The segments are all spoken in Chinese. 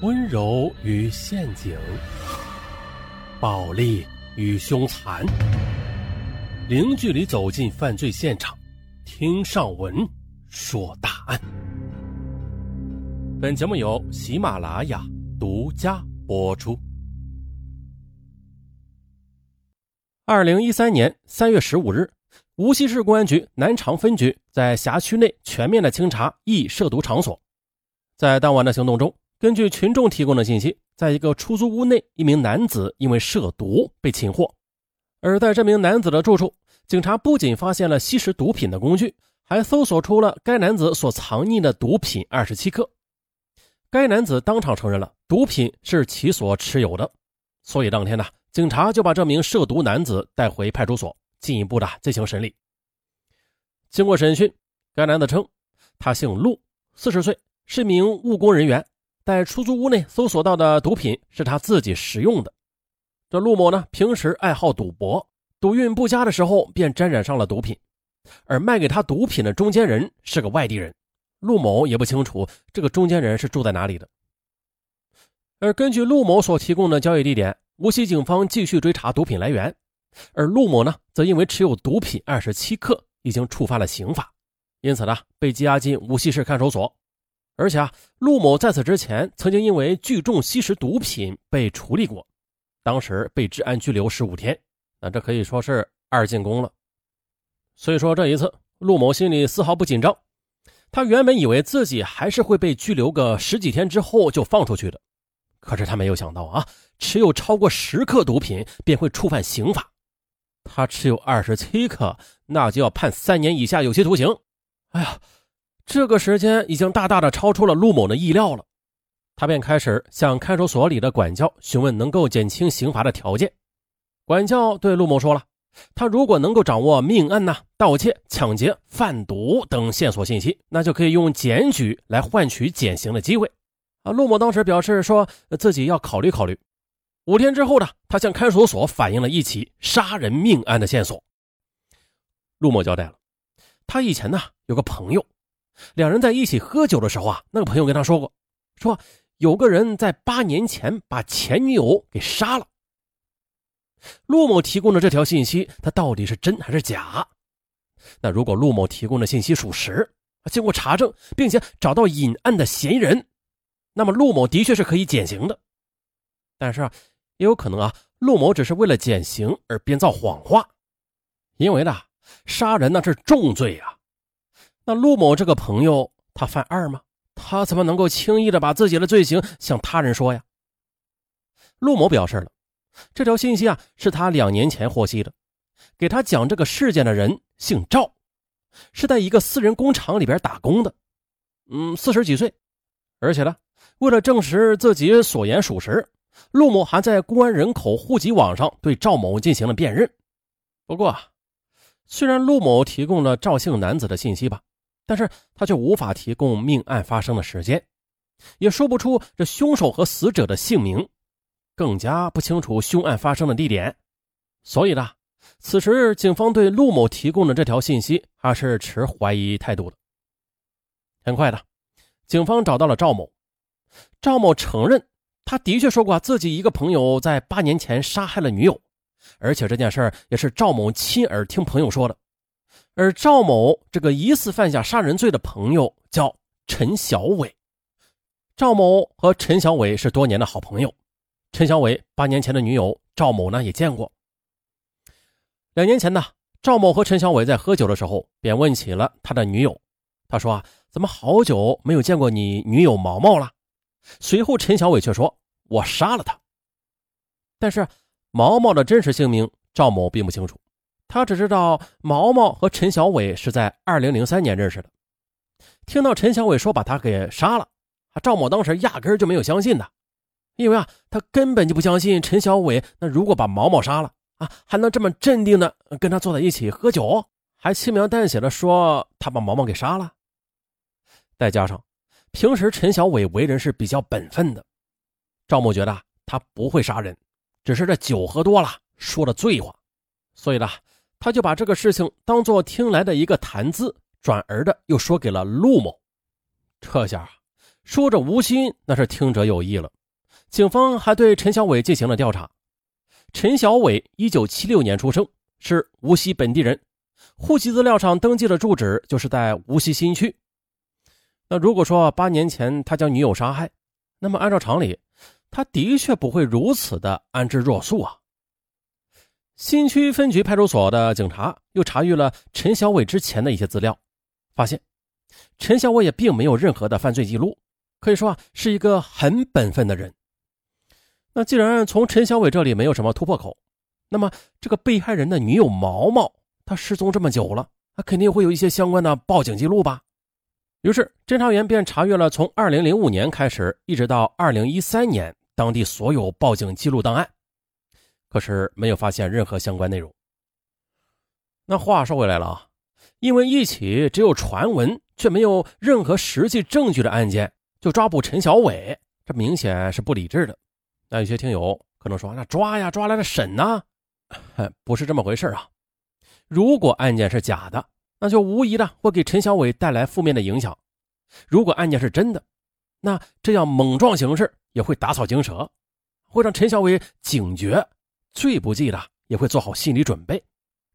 温柔与陷阱，暴力与凶残，零距离走进犯罪现场，听上文说大案。本节目由喜马拉雅独家播出。二零一三年三月十五日，无锡市公安局南长分局在辖区内全面的清查易涉毒场所，在当晚的行动中。根据群众提供的信息，在一个出租屋内，一名男子因为涉毒被擒获。而在这名男子的住处，警察不仅发现了吸食毒品的工具，还搜索出了该男子所藏匿的毒品二十七克。该男子当场承认了毒品是其所持有的，所以当天呢，警察就把这名涉毒男子带回派出所，进一步的进行审理。经过审讯，该男子称，他姓陆，四十岁，是名务工人员。在出租屋内搜索到的毒品是他自己食用的。这陆某呢，平时爱好赌博，赌运不佳的时候便沾染上了毒品。而卖给他毒品的中间人是个外地人，陆某也不清楚这个中间人是住在哪里的。而根据陆某所提供的交易地点，无锡警方继续追查毒品来源。而陆某呢，则因为持有毒品二十七克，已经触犯了刑法，因此呢，被羁押进无锡市看守所。而且啊，陆某在此之前曾经因为聚众吸食毒品被处理过，当时被治安拘留十五天，那这可以说是二进宫了。所以说这一次，陆某心里丝毫不紧张，他原本以为自己还是会被拘留个十几天之后就放出去的，可是他没有想到啊，持有超过十克毒品便会触犯刑法，他持有二十七克，那就要判三年以下有期徒刑。哎呀！这个时间已经大大的超出了陆某的意料了，他便开始向看守所里的管教询问能够减轻刑罚的条件。管教对陆某说了，他如果能够掌握命案呐、盗窃、抢劫、贩毒等线索信息，那就可以用检举来换取减刑的机会。啊，陆某当时表示说自己要考虑考虑。五天之后呢，他向看守所反映了一起杀人命案的线索。陆某交代了，他以前呢有个朋友。两人在一起喝酒的时候啊，那个朋友跟他说过，说有个人在八年前把前女友给杀了。陆某提供的这条信息，他到底是真还是假？那如果陆某提供的信息属实，经过查证，并且找到隐案的嫌疑人，那么陆某的确是可以减刑的。但是啊，也有可能啊，陆某只是为了减刑而编造谎话，因为呢，杀人那是重罪啊。那陆某这个朋友，他犯二吗？他怎么能够轻易的把自己的罪行向他人说呀？陆某表示了，这条信息啊是他两年前获悉的，给他讲这个事件的人姓赵，是在一个私人工厂里边打工的，嗯，四十几岁，而且呢，为了证实自己所言属实，陆某还在公安人口户籍网上对赵某进行了辨认。不过，虽然陆某提供了赵姓男子的信息吧。但是他却无法提供命案发生的时间，也说不出这凶手和死者的姓名，更加不清楚凶案发生的地点。所以呢，此时警方对陆某提供的这条信息还是持怀疑态度的。很快的，警方找到了赵某。赵某承认，他的确说过自己一个朋友在八年前杀害了女友，而且这件事也是赵某亲耳听朋友说的。而赵某这个疑似犯下杀人罪的朋友叫陈小伟，赵某和陈小伟是多年的好朋友。陈小伟八年前的女友赵某呢也见过。两年前呢，赵某和陈小伟在喝酒的时候，便问起了他的女友。他说啊，怎么好久没有见过你女友毛毛了？随后陈小伟却说，我杀了她。但是毛毛的真实姓名，赵某并不清楚。他只知道毛毛和陈小伟是在二零零三年认识的。听到陈小伟说把他给杀了，赵某当时压根就没有相信的，因为啊，他根本就不相信陈小伟那如果把毛毛杀了啊，还能这么镇定的跟他坐在一起喝酒，还轻描淡写的说他把毛毛给杀了。再加上平时陈小伟为人是比较本分的，赵某觉得他不会杀人，只是这酒喝多了说的醉话，所以呢。他就把这个事情当做听来的一个谈资，转而的又说给了陆某。这下说着无心，那是听者有意了。警方还对陈小伟进行了调查。陈小伟，一九七六年出生，是无锡本地人，户籍资料上登记的住址就是在无锡新区。那如果说八年前他将女友杀害，那么按照常理，他的确不会如此的安之若素啊。新区分局派出所的警察又查阅了陈小伟之前的一些资料，发现陈小伟也并没有任何的犯罪记录，可以说啊是一个很本分的人。那既然从陈小伟这里没有什么突破口，那么这个被害人的女友毛毛，她失踪这么久了，她肯定会有一些相关的报警记录吧。于是侦查员便查阅了从2005年开始一直到2013年当地所有报警记录档案。可是没有发现任何相关内容。那话说回来了啊，因为一起只有传闻却没有任何实际证据的案件，就抓捕陈小伟，这明显是不理智的。那有些听友可能说，那抓呀抓来了审呢？不是这么回事啊。如果案件是假的，那就无疑的会给陈小伟带来负面的影响；如果案件是真的，那这样猛撞形式也会打草惊蛇，会让陈小伟警觉。最不济的也会做好心理准备，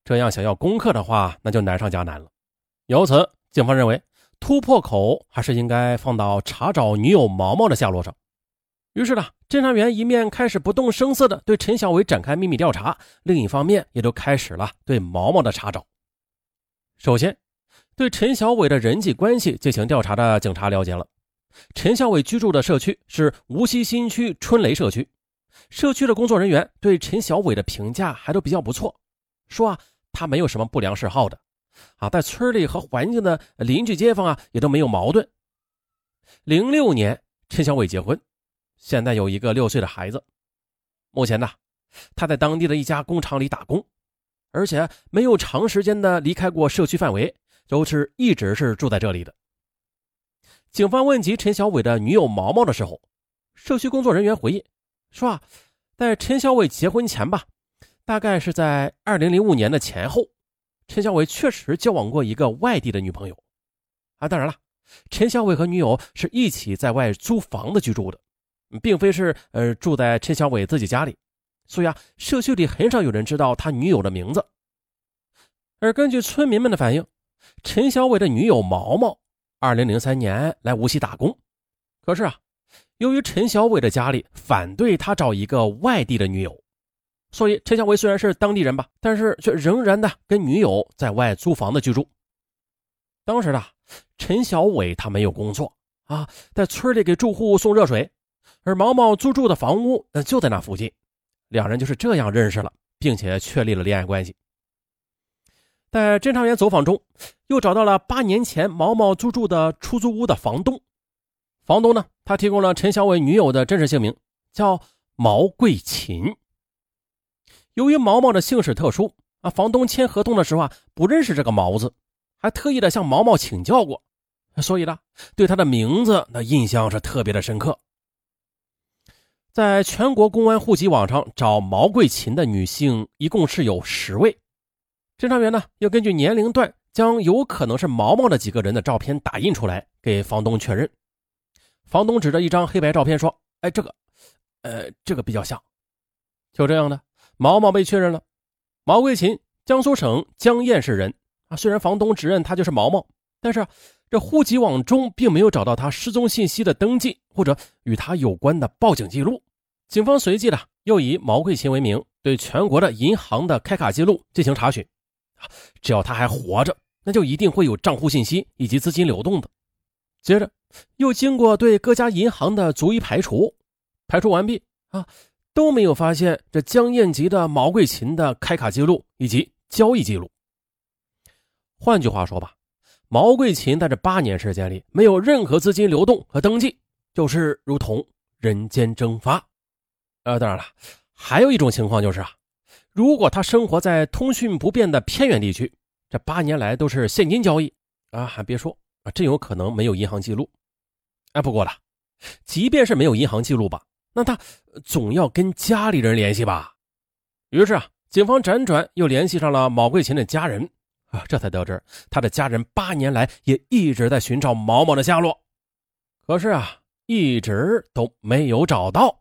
这样想要攻克的话，那就难上加难了。由此，警方认为突破口还是应该放到查找女友毛毛的下落上。于是呢，侦查员一面开始不动声色地对陈小伟展开秘密调查，另一方面也都开始了对毛毛的查找。首先，对陈小伟的人际关系进行调查的警察了解了，陈小伟居住的社区是无锡新区春雷社区。社区的工作人员对陈小伟的评价还都比较不错，说啊，他没有什么不良嗜好的，啊，在村里和环境的邻居街坊啊也都没有矛盾。零六年，陈小伟结婚，现在有一个六岁的孩子。目前呢，他在当地的一家工厂里打工，而且没有长时间的离开过社区范围，都是一直是住在这里的。警方问及陈小伟的女友毛毛的时候，社区工作人员回忆。说啊，在陈小伟结婚前吧，大概是在二零零五年的前后，陈小伟确实交往过一个外地的女朋友。啊，当然了，陈小伟和女友是一起在外租房子居住的，并非是呃住在陈小伟自己家里，所以啊，社区里很少有人知道他女友的名字。而根据村民们的反映，陈小伟的女友毛毛，二零零三年来无锡打工，可是啊。由于陈小伟的家里反对他找一个外地的女友，所以陈小伟虽然是当地人吧，但是却仍然的跟女友在外租房子居住。当时呢，陈小伟他没有工作啊，在村里给住户送热水，而毛毛租住的房屋那就在那附近，两人就是这样认识了，并且确立了恋爱关系。在侦查员走访中，又找到了八年前毛毛租住的出租屋的房东。房东呢？他提供了陈小伟女友的真实姓名，叫毛桂琴。由于毛毛的姓氏特殊啊，房东签合同的时候啊，不认识这个毛字，还特意的向毛毛请教过，所以呢，对他的名字那印象是特别的深刻。在全国公安户籍网上找毛桂琴的女性一共是有十位，侦查员呢要根据年龄段将有可能是毛毛的几个人的照片打印出来给房东确认。房东指着一张黑白照片说：“哎，这个，呃，这个比较像。”就这样的，毛毛被确认了。毛桂琴，江苏省江堰市人啊。虽然房东指认他就是毛毛，但是这户籍网中并没有找到他失踪信息的登记或者与他有关的报警记录。警方随即的又以毛桂琴为名，对全国的银行的开卡记录进行查询。只要他还活着，那就一定会有账户信息以及资金流动的。接着。又经过对各家银行的逐一排除，排除完毕啊，都没有发现这江燕吉的毛桂琴的开卡记录以及交易记录。换句话说吧，毛桂琴在这八年时间里没有任何资金流动和登记，就是如同人间蒸发。呃，当然了，还有一种情况就是啊，如果他生活在通讯不便的偏远地区，这八年来都是现金交易啊，还别说啊，真有可能没有银行记录。哎，不过了，即便是没有银行记录吧，那他总要跟家里人联系吧。于是啊，警方辗转又联系上了毛桂琴的家人啊，这才得知他的家人八年来也一直在寻找毛毛的下落。可是啊，一直都没有找到。